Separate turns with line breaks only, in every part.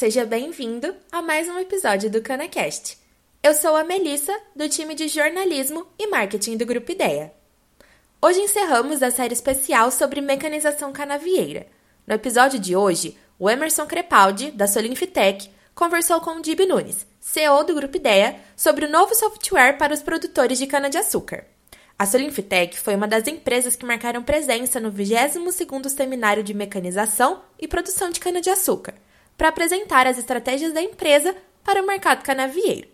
seja bem-vindo a mais um episódio do CanaCast. Eu sou a Melissa, do time de jornalismo e marketing do Grupo Ideia. Hoje encerramos a série especial sobre mecanização canavieira. No episódio de hoje, o Emerson Crepaldi, da Solinfitec, conversou com o Dib Nunes, CEO do Grupo Ideia, sobre o novo software para os produtores de cana-de-açúcar. A Solinfitec foi uma das empresas que marcaram presença no 22º Seminário de Mecanização e Produção de Cana-de-Açúcar, para apresentar as estratégias da empresa para o mercado canavieiro.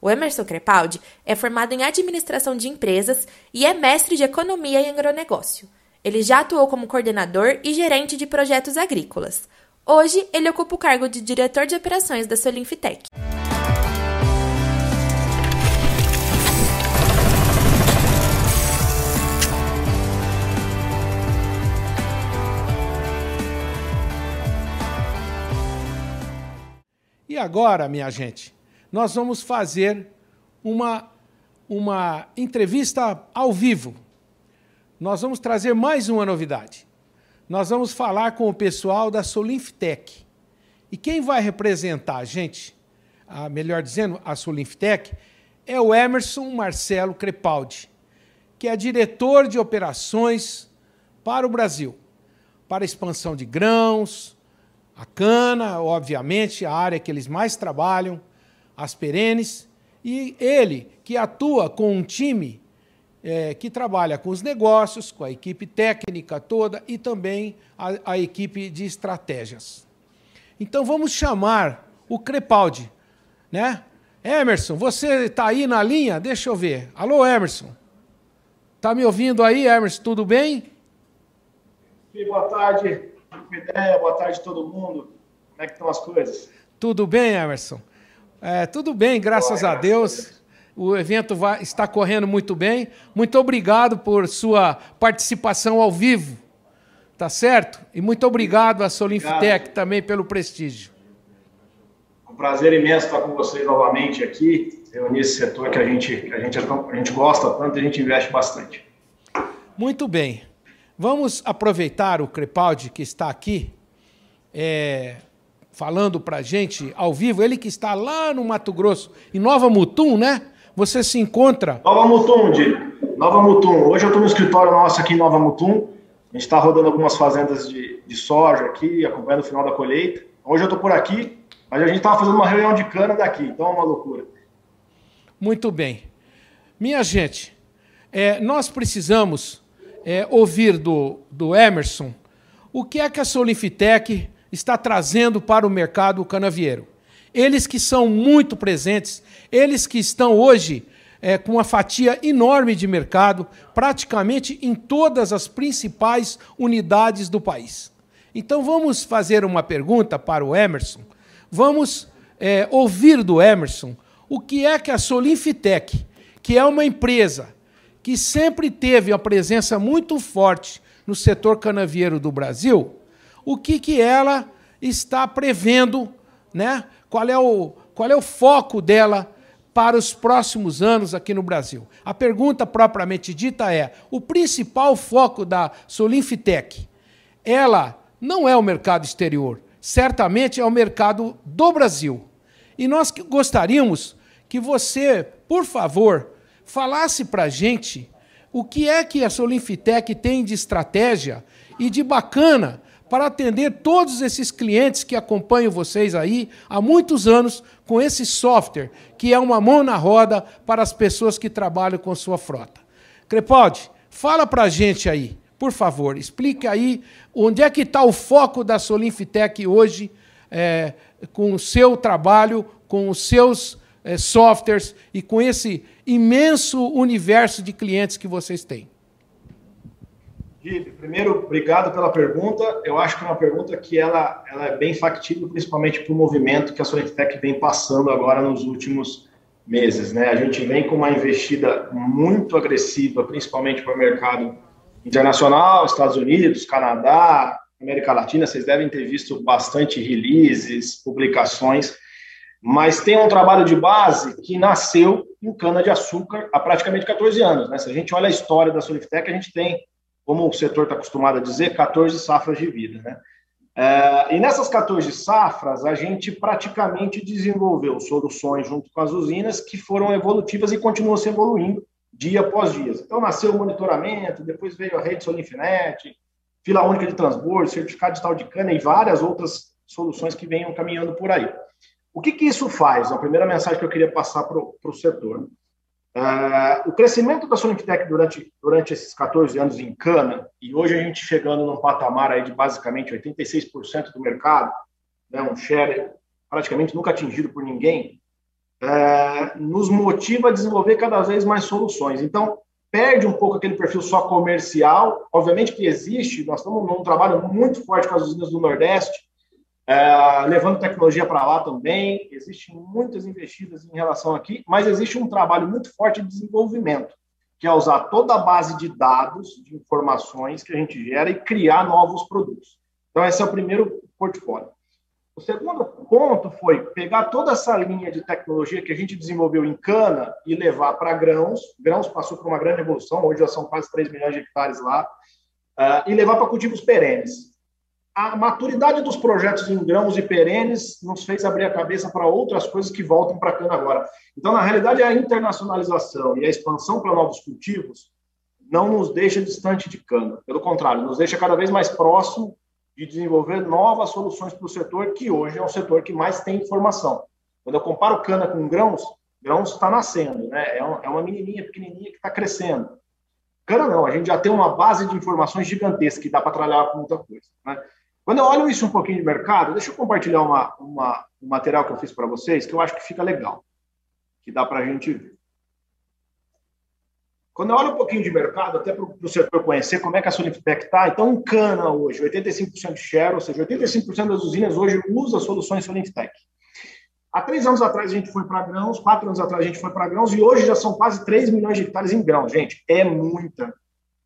O Emerson Crepaldi é formado em administração de empresas e é mestre de economia e agronegócio. Ele já atuou como coordenador e gerente de projetos agrícolas. Hoje, ele ocupa o cargo de diretor de operações da Solinfitec.
E agora, minha gente, nós vamos fazer uma, uma entrevista ao vivo. Nós vamos trazer mais uma novidade. Nós vamos falar com o pessoal da Solinftec. E quem vai representar a gente, a, melhor dizendo, a Solinftec, é o Emerson Marcelo Crepaldi, que é diretor de operações para o Brasil, para expansão de grãos, a cana, obviamente, a área que eles mais trabalham, as perenes, e ele que atua com um time é, que trabalha com os negócios, com a equipe técnica toda e também a, a equipe de estratégias. Então vamos chamar o Crepaldi, né? Emerson, você está aí na linha? Deixa eu ver. Alô, Emerson. Está me ouvindo aí, Emerson? Tudo bem?
Sim, boa tarde ideia, boa tarde a todo mundo. Como é que estão as coisas?
Tudo bem, Emerson? É, tudo bem, graças boa, a Deus. O evento vai, está correndo muito bem. Muito obrigado por sua participação ao vivo. Tá certo? E muito obrigado à Solinftec também pelo prestígio.
Um prazer imenso estar com vocês novamente aqui, reunir esse setor que a gente, que a gente, a gente gosta tanto e a gente investe bastante.
Muito bem. Vamos aproveitar o Crepaldi que está aqui, é, falando para a gente ao vivo, ele que está lá no Mato Grosso, em Nova Mutum, né? Você se encontra.
Nova Mutum, Di. Nova Mutum. Hoje eu estou no escritório nosso aqui em Nova Mutum. A gente está rodando algumas fazendas de, de soja aqui, acompanhando o final da colheita. Hoje eu estou por aqui, mas a gente estava fazendo uma reunião de cana daqui, então é uma loucura.
Muito bem. Minha gente, é, nós precisamos é, ouvir do, do Emerson o que é que a Solinfitec está trazendo para o mercado canavieiro. Eles que são muito presentes, eles que estão hoje é, com uma fatia enorme de mercado, praticamente em todas as principais unidades do país. Então vamos fazer uma pergunta para o Emerson. Vamos é, ouvir do Emerson o que é que a Solinfitec, que é uma empresa que sempre teve a presença muito forte no setor canavieiro do Brasil, o que, que ela está prevendo, né? qual, é o, qual é o foco dela para os próximos anos aqui no Brasil. A pergunta propriamente dita é: o principal foco da Solinfitec, ela não é o mercado exterior, certamente é o mercado do Brasil. E nós gostaríamos que você, por favor, falasse para a gente o que é que a Solinfitec tem de estratégia e de bacana para atender todos esses clientes que acompanham vocês aí há muitos anos com esse software, que é uma mão na roda para as pessoas que trabalham com sua frota. Crepaldi, fala para a gente aí, por favor, explique aí onde é que está o foco da Solinfitec hoje é, com o seu trabalho, com os seus é, softwares e com esse imenso universo de clientes que vocês têm?
primeiro, obrigado pela pergunta. Eu acho que é uma pergunta que ela, ela é bem factível, principalmente para o movimento que a Solentec vem passando agora nos últimos meses. Né? A gente vem com uma investida muito agressiva, principalmente para o mercado internacional, Estados Unidos, Canadá, América Latina. Vocês devem ter visto bastante releases, publicações mas tem um trabalho de base que nasceu em cana-de-açúcar há praticamente 14 anos. Né? Se a gente olha a história da Soliftec, a gente tem, como o setor está acostumado a dizer, 14 safras de vida. Né? É, e nessas 14 safras, a gente praticamente desenvolveu soluções junto com as usinas que foram evolutivas e continuam se evoluindo dia após dia. Então, nasceu o monitoramento, depois veio a rede Solinfinet, fila única de transbordo, certificado de tal de cana e várias outras soluções que venham caminhando por aí. O que, que isso faz? A primeira mensagem que eu queria passar para o setor. Uh, o crescimento da Sonitec durante, durante esses 14 anos em cana, e hoje a gente chegando num patamar aí de basicamente 86% do mercado, né, um share praticamente nunca atingido por ninguém, uh, nos motiva a desenvolver cada vez mais soluções. Então, perde um pouco aquele perfil só comercial. Obviamente que existe, nós estamos num trabalho muito forte com as usinas do Nordeste, é, levando tecnologia para lá também. Existem muitas investidas em relação aqui, mas existe um trabalho muito forte de desenvolvimento, que é usar toda a base de dados, de informações que a gente gera e criar novos produtos. Então, esse é o primeiro portfólio. O segundo ponto foi pegar toda essa linha de tecnologia que a gente desenvolveu em cana e levar para grãos. Grãos passou por uma grande evolução, hoje já são quase 3 milhões de hectares lá, uh, e levar para cultivos perenes a maturidade dos projetos em grãos e perenes nos fez abrir a cabeça para outras coisas que voltam para a cana agora. Então, na realidade, a internacionalização e a expansão para novos cultivos não nos deixa distante de cana. Pelo contrário, nos deixa cada vez mais próximo de desenvolver novas soluções para o setor, que hoje é o setor que mais tem informação. Quando eu comparo cana com grãos, grãos está nascendo, né? É, é uma menininha pequenininha que está crescendo. Cana não, a gente já tem uma base de informações gigantesca que dá para trabalhar com muita coisa. Né? Quando eu olho isso um pouquinho de mercado, deixa eu compartilhar uma, uma, um material que eu fiz para vocês, que eu acho que fica legal, que dá para a gente ver. Quando eu olho um pouquinho de mercado, até para o setor conhecer como é que a Solifitec está, então em cana hoje, 85% de share, ou seja, 85% das usinas hoje usa soluções Solifitec. Há três anos atrás a gente foi para grãos, quatro anos atrás a gente foi para grãos e hoje já são quase 3 milhões de hectares em grãos. Gente, é muita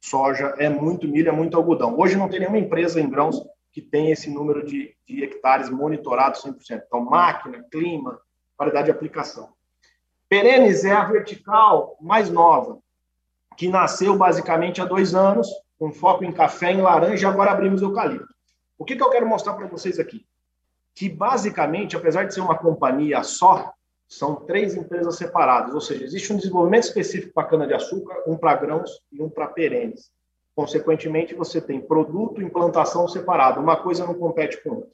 soja, é muito milho, é muito algodão. Hoje não tem nenhuma empresa em grãos que tem esse número de, de hectares monitorados 100%. Então, máquina, clima, qualidade de aplicação. Perenes é a vertical mais nova, que nasceu basicamente há dois anos, com foco em café, em laranja, e agora abrimos eucalipto. O que, que eu quero mostrar para vocês aqui? Que basicamente, apesar de ser uma companhia só, são três empresas separadas, ou seja, existe um desenvolvimento específico para cana-de-açúcar, um para grãos e um para perenes. Consequentemente, você tem produto e implantação separado. Uma coisa não compete com outra.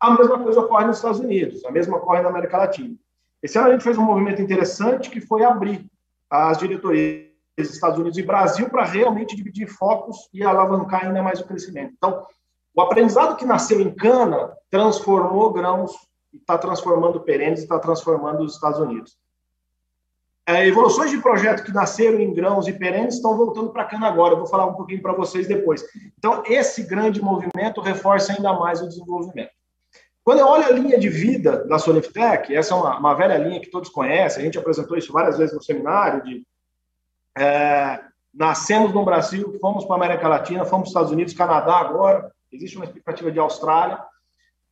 A mesma coisa ocorre nos Estados Unidos, a mesma ocorre na América Latina. Esse ano a gente fez um movimento interessante que foi abrir as diretorias dos Estados Unidos e Brasil para realmente dividir focos e alavancar ainda mais o crescimento. Então, o aprendizado que nasceu em cana transformou grãos e está transformando perenes e está transformando os Estados Unidos. É, evoluções de projeto que nasceram em grãos e perenes estão voltando para cana agora. Eu vou falar um pouquinho para vocês depois. Então, esse grande movimento reforça ainda mais o desenvolvimento. Quando eu olho a linha de vida da Soniftec, essa é uma, uma velha linha que todos conhecem, a gente apresentou isso várias vezes no seminário, de é, nascemos no Brasil, fomos para a América Latina, fomos para os Estados Unidos, Canadá agora, existe uma expectativa de Austrália.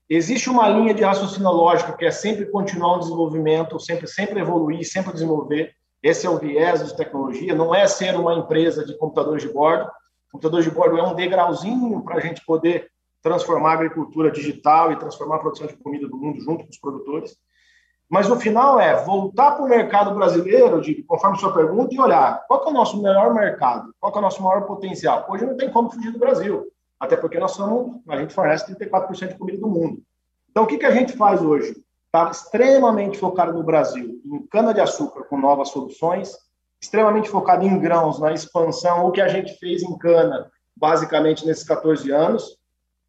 Existe uma linha de raciocínio lógico que é sempre continuar o desenvolvimento, sempre, sempre evoluir, sempre desenvolver. Esse é o viés de tecnologia, não é ser uma empresa de computadores de bordo. Computador de bordo é um degrauzinho para a gente poder transformar a agricultura digital e transformar a produção de comida do mundo junto com os produtores. Mas no final é voltar para o mercado brasileiro, de, conforme sua pergunta, e olhar qual é o nosso melhor mercado, qual é o nosso maior potencial. Hoje não tem como fugir do Brasil. Até porque nós somos, a gente fornece 34% de comida do mundo. Então, o que, que a gente faz hoje? Está extremamente focado no Brasil, em cana-de-açúcar com novas soluções, extremamente focado em grãos, na expansão, o que a gente fez em cana, basicamente nesses 14 anos,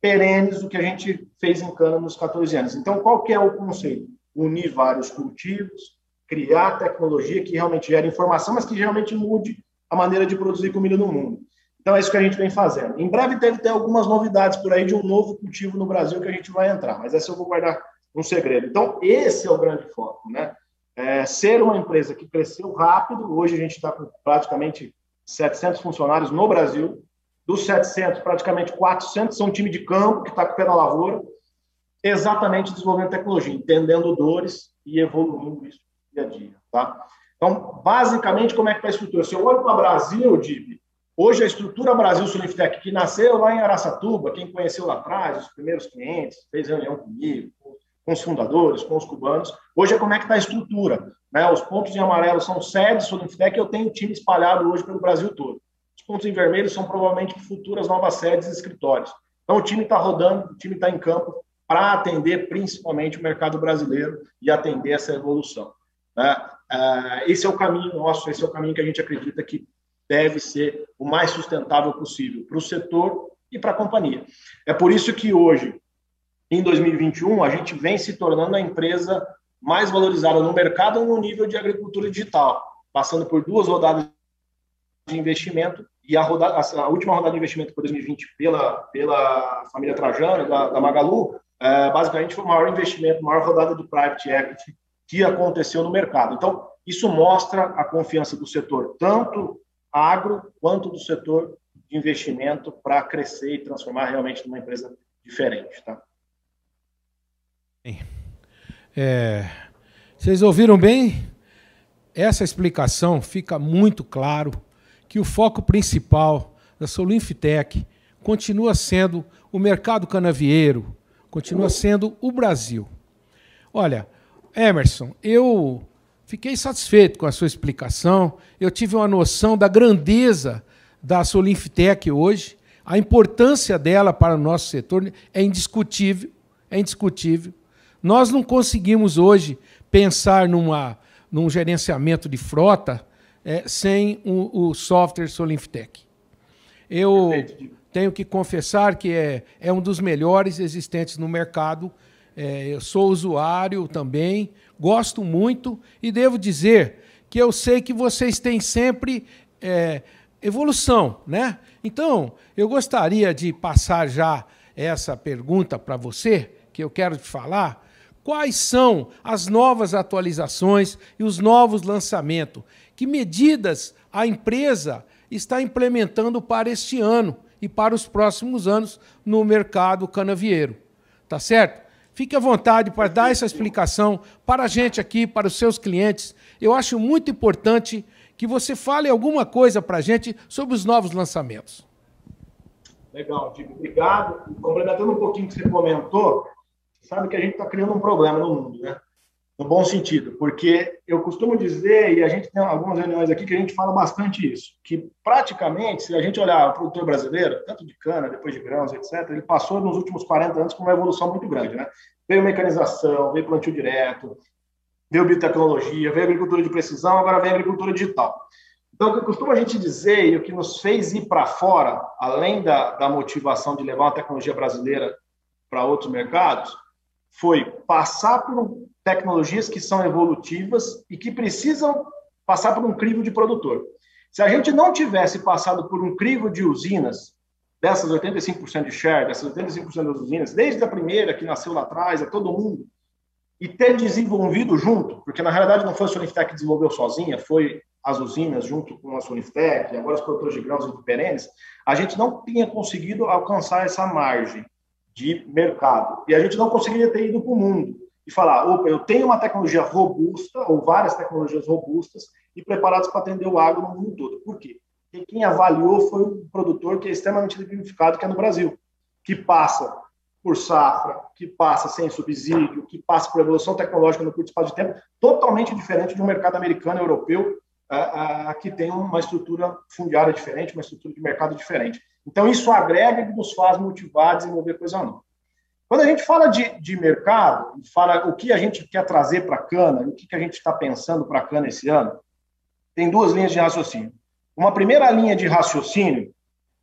perenes o que a gente fez em cana nos 14 anos. Então, qual que é o conceito? Unir vários cultivos, criar tecnologia que realmente gere informação, mas que realmente mude a maneira de produzir comida no mundo. Então é isso que a gente vem fazendo. Em breve deve ter algumas novidades por aí de um novo cultivo no Brasil que a gente vai entrar, mas essa eu vou guardar um segredo. Então esse é o grande foco, né? É ser uma empresa que cresceu rápido. Hoje a gente está com praticamente 700 funcionários no Brasil. Dos 700, praticamente 400 são time de campo que está com o pé na lavoura, exatamente desenvolvendo tecnologia, entendendo dores e evoluindo isso dia a dia, tá? Então, basicamente, como é que está a estrutura? Se eu olho para o Brasil, Dib, Hoje, a estrutura Brasil Sulintec, que nasceu lá em Araçatuba, quem conheceu lá atrás, os primeiros clientes, fez reunião comigo, com os fundadores, com os cubanos, hoje é como é que está a estrutura. Né? Os pontos em amarelo são sedes Sulintec, eu tenho time espalhado hoje pelo Brasil todo. Os pontos em vermelho são provavelmente futuras novas sedes e escritórios. Então, o time está rodando, o time está em campo para atender principalmente o mercado brasileiro e atender essa evolução. Né? Uh, esse é o caminho nosso, esse é o caminho que a gente acredita que deve ser o mais sustentável possível para o setor e para a companhia. É por isso que hoje, em 2021, a gente vem se tornando a empresa mais valorizada no mercado no nível de agricultura digital, passando por duas rodadas de investimento e a, rodada, a última rodada de investimento por 2020 pela, pela família Trajano, da, da Magalu, é, basicamente foi o maior investimento, maior rodada de private equity que aconteceu no mercado. Então, isso mostra a confiança do setor, tanto agro quanto do setor de investimento para crescer e transformar realmente numa empresa diferente. Tá?
É, vocês ouviram bem? Essa explicação fica muito claro que o foco principal da Solinfitec continua sendo o mercado canavieiro, continua sendo o Brasil. Olha, Emerson, eu Fiquei satisfeito com a sua explicação. Eu tive uma noção da grandeza da Solinftec hoje. A importância dela para o nosso setor é indiscutível. É indiscutível. Nós não conseguimos hoje pensar numa, num gerenciamento de frota é, sem o, o software Solinftec. Eu tenho que confessar que é, é um dos melhores existentes no mercado. É, eu sou usuário também, gosto muito e devo dizer que eu sei que vocês têm sempre é, evolução, né? Então, eu gostaria de passar já essa pergunta para você, que eu quero te falar. Quais são as novas atualizações e os novos lançamentos? Que medidas a empresa está implementando para este ano e para os próximos anos no mercado canavieiro? Tá certo? Fique à vontade para dar essa explicação para a gente aqui, para os seus clientes. Eu acho muito importante que você fale alguma coisa para a gente sobre os novos lançamentos.
Legal, Diego. Obrigado. Complementando um pouquinho o que você comentou, sabe que a gente está criando um problema no mundo, né? No bom sentido, porque eu costumo dizer, e a gente tem algumas reuniões aqui que a gente fala bastante isso, que praticamente, se a gente olhar o produtor brasileiro, tanto de cana, depois de grãos, etc., ele passou nos últimos 40 anos com uma evolução muito grande. Né? Veio mecanização, veio plantio direto, veio biotecnologia, veio agricultura de precisão, agora vem agricultura digital. Então, o que costuma a gente dizer e o que nos fez ir para fora, além da, da motivação de levar uma tecnologia brasileira para outros mercados, foi passar por tecnologias que são evolutivas e que precisam passar por um crivo de produtor. Se a gente não tivesse passado por um crivo de usinas, dessas 85% de share, dessas 85% das usinas, desde a primeira que nasceu lá atrás, a todo mundo, e ter desenvolvido junto, porque na realidade não foi a Soniftec que desenvolveu sozinha, foi as usinas junto com a Soniftec, agora os produtores de grãos e perenes, a gente não tinha conseguido alcançar essa margem de mercado. E a gente não conseguiria ter ido para o mundo e falar, opa, eu tenho uma tecnologia robusta, ou várias tecnologias robustas, e preparadas para atender o agro no mundo todo. Por quê? Porque quem avaliou foi um produtor que é extremamente dignificado, que é no Brasil, que passa por safra, que passa sem subsídio, que passa por evolução tecnológica no curto espaço de tempo, totalmente diferente de um mercado americano europeu, uh, uh, que tem uma estrutura fundiária diferente, uma estrutura de mercado diferente. Então, isso agrega e nos faz motivar a desenvolver coisa nova. Quando a gente fala de, de mercado, fala o que a gente quer trazer para a cana, o que, que a gente está pensando para a cana esse ano, tem duas linhas de raciocínio. Uma primeira linha de raciocínio,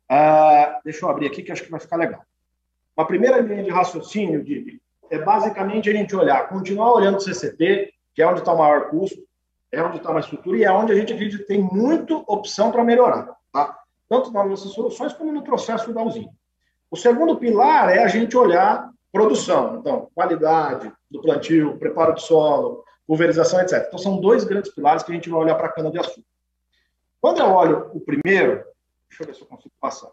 uh, deixa eu abrir aqui que acho que vai ficar legal. Uma primeira linha de raciocínio, de, é basicamente a gente olhar, continuar olhando o CCT, que é onde está o maior custo, é onde está a estrutura e é onde a gente acredita que tem muita opção para melhorar. Tá? tanto nas nossas soluções como no processo da usina. O segundo pilar é a gente olhar produção, então, qualidade do plantio, preparo de solo, pulverização, etc. Então, são dois grandes pilares que a gente vai olhar para a cana-de-açúcar. Quando eu olho o primeiro, deixa eu ver se eu consigo passar.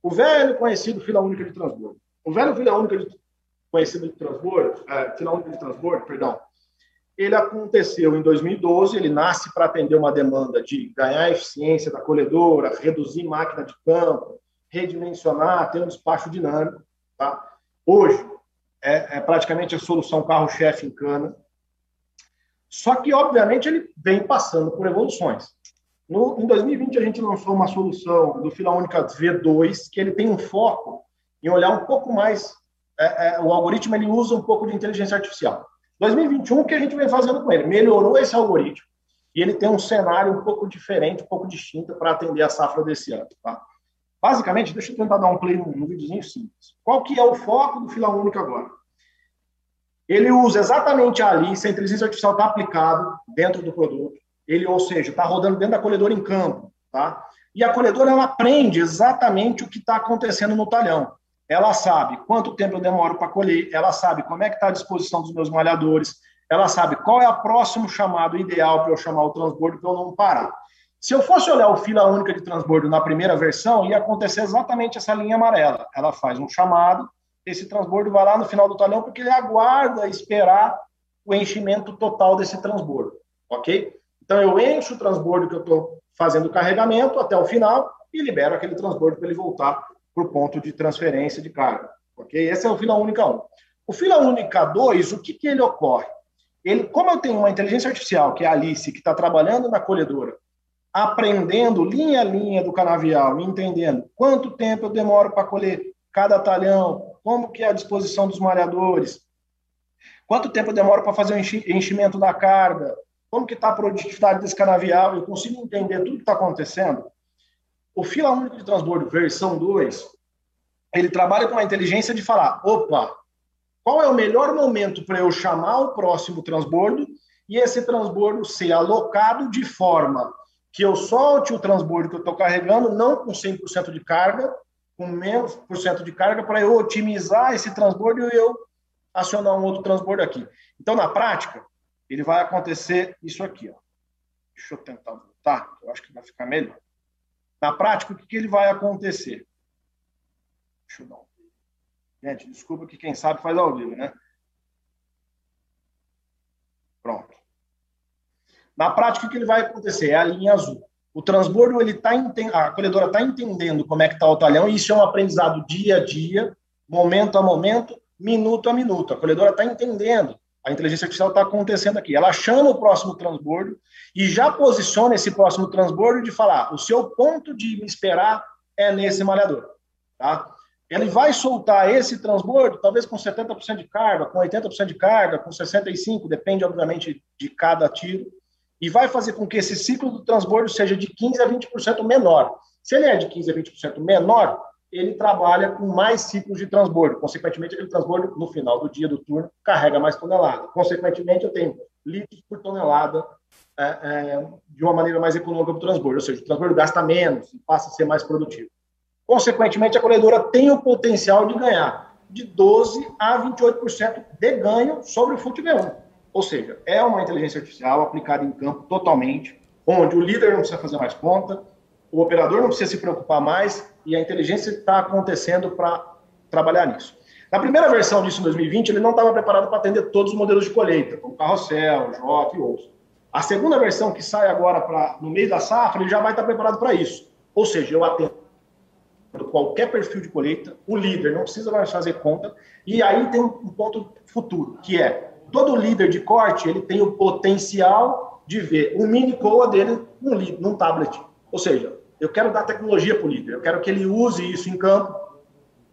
O velho conhecido fila única de transbordo. O velho fila única de, conhecido de transbordo, é, fila única de transbordo, perdão, ele aconteceu em 2012, ele nasce para atender uma demanda de ganhar eficiência da colhedora, reduzir máquina de campo, redimensionar, ter um despacho dinâmico. Tá? Hoje, é, é praticamente a solução carro-chefe em cana. Só que, obviamente, ele vem passando por evoluções. No, em 2020, a gente lançou uma solução do Fila Única V2, que ele tem um foco em olhar um pouco mais. É, é, o algoritmo ele usa um pouco de inteligência artificial. 2021, o que a gente vem fazendo com ele? Melhorou esse algoritmo e ele tem um cenário um pouco diferente, um pouco distinto para atender a safra desse ano. Tá? Basicamente, deixa eu tentar dar um play num, videozinho simples. Qual que é o foco do fila única agora? Ele usa exatamente ali, se a inteligência artificial está aplicado dentro do produto, ele, ou seja, está rodando dentro da colhedora em campo, tá? E a colhedora ela aprende exatamente o que está acontecendo no talhão. Ela sabe quanto tempo eu demoro para colher, ela sabe como é que está a disposição dos meus malhadores, ela sabe qual é o próximo chamado ideal para eu chamar o transbordo para eu não parar. Se eu fosse olhar o fila única de transbordo na primeira versão, ia acontecer exatamente essa linha amarela. Ela faz um chamado, esse transbordo vai lá no final do talhão porque ele aguarda esperar o enchimento total desse transbordo, ok? Então eu encho o transbordo que eu estou fazendo o carregamento até o final e libero aquele transbordo para ele voltar para o ponto de transferência de carga, ok? Esse é o fila única 1. O fila única 2, o que, que ele ocorre? Ele, como eu tenho uma inteligência artificial, que é a Alice, que está trabalhando na colhedora, aprendendo linha a linha do canavial, entendendo quanto tempo eu demoro para colher cada talhão, como que é a disposição dos malhadores, quanto tempo eu demoro para fazer o enchimento da carga, como que está a produtividade desse canavial, eu consigo entender tudo que está acontecendo. O fila único de transbordo versão 2, ele trabalha com a inteligência de falar, opa, qual é o melhor momento para eu chamar o próximo transbordo e esse transbordo ser alocado de forma que eu solte o transbordo que eu estou carregando, não com 100% de carga, com menos por cento de carga, para eu otimizar esse transbordo e eu acionar um outro transbordo aqui. Então, na prática, ele vai acontecer isso aqui. Ó. Deixa eu tentar voltar, eu acho que vai ficar melhor. Na prática, o que, que ele vai acontecer? Deixa eu dar um... Gente, desculpa que quem sabe faz ao vivo, né? Pronto. Na prática, o que ele vai acontecer? É a linha azul. O transbordo, ele tá, a colhedora está entendendo como é que está o talhão, e isso é um aprendizado dia a dia, momento a momento, minuto a minuto. A colhedora está entendendo. A inteligência artificial está acontecendo aqui. Ela chama o próximo transbordo e já posiciona esse próximo transbordo de falar: o seu ponto de me esperar é nesse malhador. Tá? Ele vai soltar esse transbordo, talvez com 70% de carga, com 80% de carga, com 65%, depende, obviamente, de cada tiro e vai fazer com que esse ciclo do transbordo seja de 15% a 20% menor. Se ele é de 15% a 20% menor, ele trabalha com mais ciclos de transbordo. Consequentemente, aquele transbordo, no final do dia do turno, carrega mais tonelada. Consequentemente, eu tenho litros por tonelada é, é, de uma maneira mais econômica para o transbordo. Ou seja, o transbordo gasta menos e passa a ser mais produtivo. Consequentemente, a colhedora tem o potencial de ganhar de 12% a 28% de ganho sobre o FUT V1. Ou seja, é uma inteligência artificial aplicada em campo totalmente, onde o líder não precisa fazer mais conta, o operador não precisa se preocupar mais e a inteligência está acontecendo para trabalhar nisso. Na primeira versão disso, em 2020, ele não estava preparado para atender todos os modelos de colheita, como carrossel, J e outros. A segunda versão, que sai agora pra, no meio da safra, ele já vai estar preparado para isso. Ou seja, eu atendo qualquer perfil de colheita, o líder não precisa mais fazer conta, e aí tem um ponto futuro, que é todo líder de corte ele tem o potencial de ver o mini coa dele num, num tablet. Ou seja, eu quero dar tecnologia para o líder, eu quero que ele use isso em campo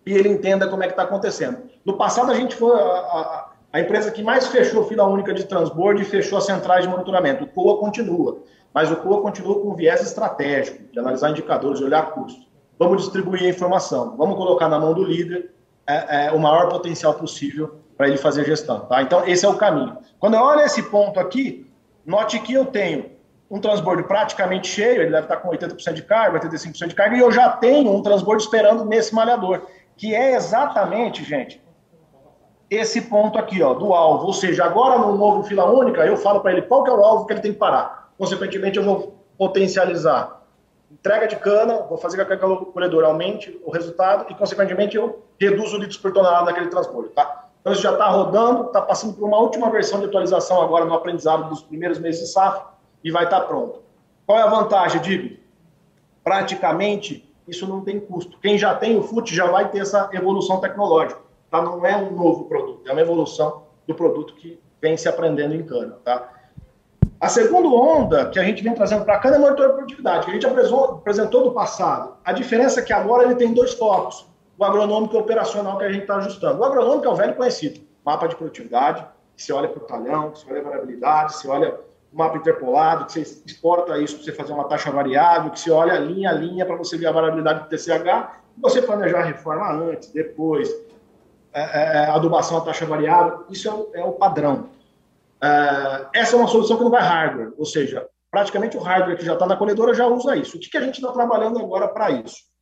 e ele entenda como é que está acontecendo. No passado, a gente foi a, a, a, empresa que mais fechou fila única de transbordo e fechou as centrais de monitoramento. O COA continua, mas o COA continua com viés estratégico, de analisar indicadores, de olhar custos. Vamos distribuir a informação, vamos colocar na mão do líder é, é, o maior potencial possível para ele fazer gestão. Tá? Então, esse é o caminho. Quando eu olho esse ponto aqui, note que eu tenho um transbordo praticamente cheio, ele deve estar com 80% de carga, 85% de carga, e eu já tenho um transbordo esperando nesse malhador, que é exatamente, gente, esse ponto aqui, ó, do alvo. Ou seja, agora no novo fila única, eu falo para ele qual que é o alvo que ele tem que parar. Consequentemente, eu vou potencializar entrega de cana, vou fazer com que a colhedora aumente o resultado e, consequentemente, eu reduzo litros por tonelada daquele transporte, tá? Então, isso já está rodando, está passando por uma última versão de atualização agora no aprendizado dos primeiros meses de safra e vai estar tá pronto. Qual é a vantagem, Digo? Praticamente, isso não tem custo. Quem já tem o FUT já vai ter essa evolução tecnológica. Tá? Não é um novo produto, é uma evolução do produto que vem se aprendendo em cana. Tá? A segunda onda que a gente vem trazendo para cana é monitor de produtividade, que a gente apresentou, apresentou do passado. A diferença é que agora ele tem dois focos o agronômico operacional que a gente está ajustando. O agronômico é o velho conhecido, mapa de produtividade, que você olha para o talhão, que você olha a variabilidade, você olha o mapa interpolado, que você exporta isso para você fazer uma taxa variável, que você olha linha a linha para você ver a variabilidade do TCH, você planejar a reforma antes, depois, é, é, é, adubação a taxa variável, isso é o, é o padrão. É, essa é uma solução que não vai hardware, ou seja, praticamente o hardware que já está na colhedora já usa isso. O que, que a gente está trabalhando agora para isso?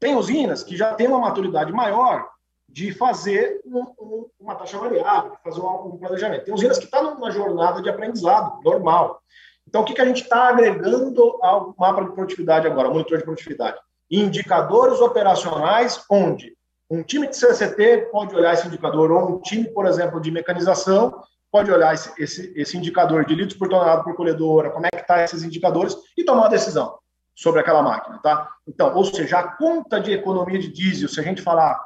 Tem usinas que já têm uma maturidade maior de fazer um, um, uma taxa variável, de fazer um, planejamento. Tem usinas que estão tá numa jornada de aprendizado normal. Então, o que, que a gente está agregando ao mapa de produtividade agora, monitor de produtividade? Indicadores operacionais onde um time de CCT pode olhar esse indicador, ou um time, por exemplo, de mecanização, pode olhar esse, esse, esse indicador de litros por tonelada por colhedora, como é que está esses indicadores, e tomar uma decisão sobre aquela máquina, tá? Então, ou seja, a conta de economia de diesel, se a gente falar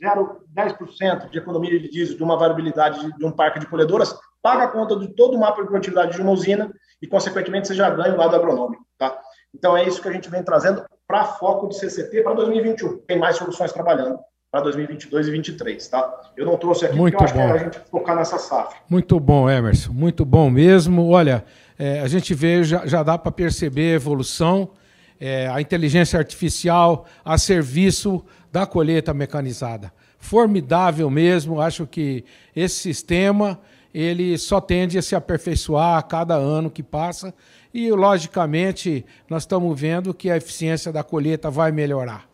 0, 10% de economia de diesel de uma variabilidade de, um parque de colhedoras, paga a conta de todo o mapa de produtividade de uma usina e, consequentemente, você já ganha o lado agronômico, tá? Então, é isso que a gente vem trazendo para foco de CCT para 2021. Tem mais soluções trabalhando para 2022 e 2023, tá? Eu não trouxe aqui
Muito
porque eu
bom.
acho que é a gente focar nessa safra.
Muito bom, Emerson. Muito bom mesmo. Olha, é, a gente vê, já, já dá para perceber a evolução é, a inteligência artificial a serviço da colheita mecanizada. Formidável mesmo, acho que esse sistema ele só tende a se aperfeiçoar a cada ano que passa e, logicamente, nós estamos vendo que a eficiência da colheita vai melhorar.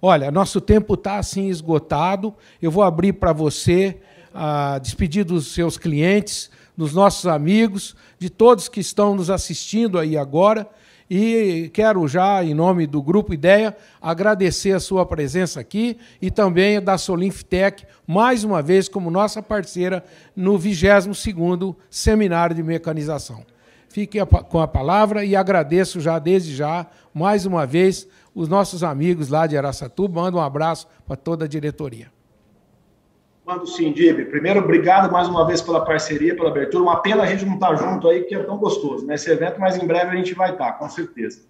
Olha, nosso tempo está assim esgotado. Eu vou abrir para você a despedir dos seus clientes, dos nossos amigos, de todos que estão nos assistindo aí agora e quero já, em nome do Grupo Ideia, agradecer a sua presença aqui e também da Solinftec, mais uma vez como nossa parceira no 22º Seminário de Mecanização. Fique com a palavra e agradeço já desde já, mais uma vez, os nossos amigos lá de Araçatuba. Mando um abraço para toda a diretoria.
Mando sim, Dib. Primeiro, obrigado mais uma vez pela parceria, pela abertura. Uma pena a gente não estar tá junto aí, que é tão gostoso nesse evento, mas em breve a gente vai estar, tá, com certeza.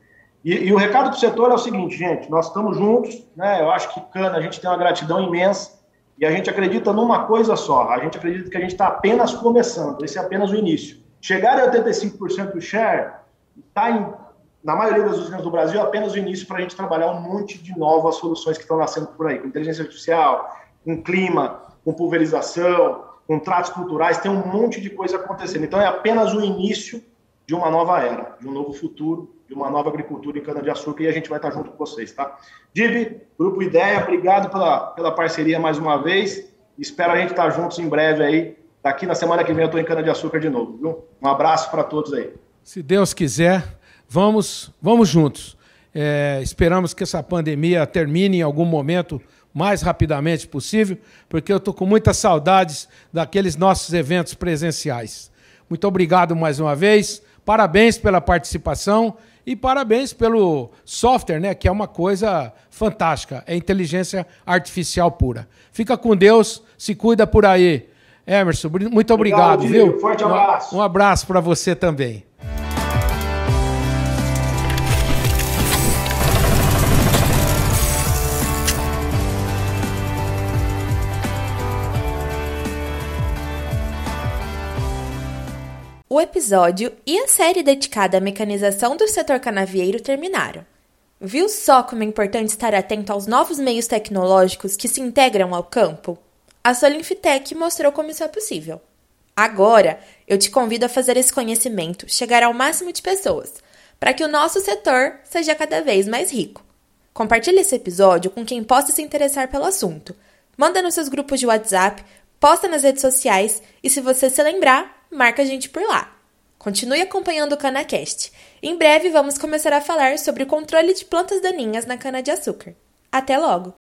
E, e o recado do setor é o seguinte, gente: nós estamos juntos, né? Eu acho que Cana, a gente tem uma gratidão imensa e a gente acredita numa coisa só. A gente acredita que a gente está apenas começando, esse é apenas o início. Chegar a 85% do share está na maioria das usinas do Brasil, apenas o início para a gente trabalhar um monte de novas soluções que estão nascendo por aí, com inteligência artificial, com clima, com pulverização, contratos culturais, tem um monte de coisa acontecendo. Então é apenas o início de uma nova era, de um novo futuro, de uma nova agricultura em cana-de-açúcar e a gente vai estar junto com vocês, tá? Div, Grupo Ideia, obrigado pela, pela parceria mais uma vez. Espero a gente estar juntos em breve aí. Daqui na semana que vem eu estou em cana-de-açúcar de novo, viu? Um abraço para todos aí.
Se Deus quiser, vamos, vamos juntos. É, esperamos que essa pandemia termine em algum momento mais rapidamente possível, porque eu estou com muitas saudades daqueles nossos eventos presenciais. Muito obrigado mais uma vez, parabéns pela participação e parabéns pelo software, né, que é uma coisa fantástica, é inteligência artificial pura. Fica com Deus, se cuida por aí. Emerson, muito obrigado, obrigado viu?
Forte abraço.
Um, um abraço para você também.
O episódio e a série dedicada à mecanização do setor canavieiro terminaram. Viu só como é importante estar atento aos novos meios tecnológicos que se integram ao campo? A Solinfitec mostrou como isso é possível. Agora, eu te convido a fazer esse conhecimento chegar ao máximo de pessoas, para que o nosso setor seja cada vez mais rico. Compartilhe esse episódio com quem possa se interessar pelo assunto. Manda nos seus grupos de WhatsApp, posta nas redes sociais e, se você se lembrar, marca a gente por lá. Continue acompanhando o CanaCast. Em breve vamos começar a falar sobre o controle de plantas daninhas na cana-de-açúcar. Até logo!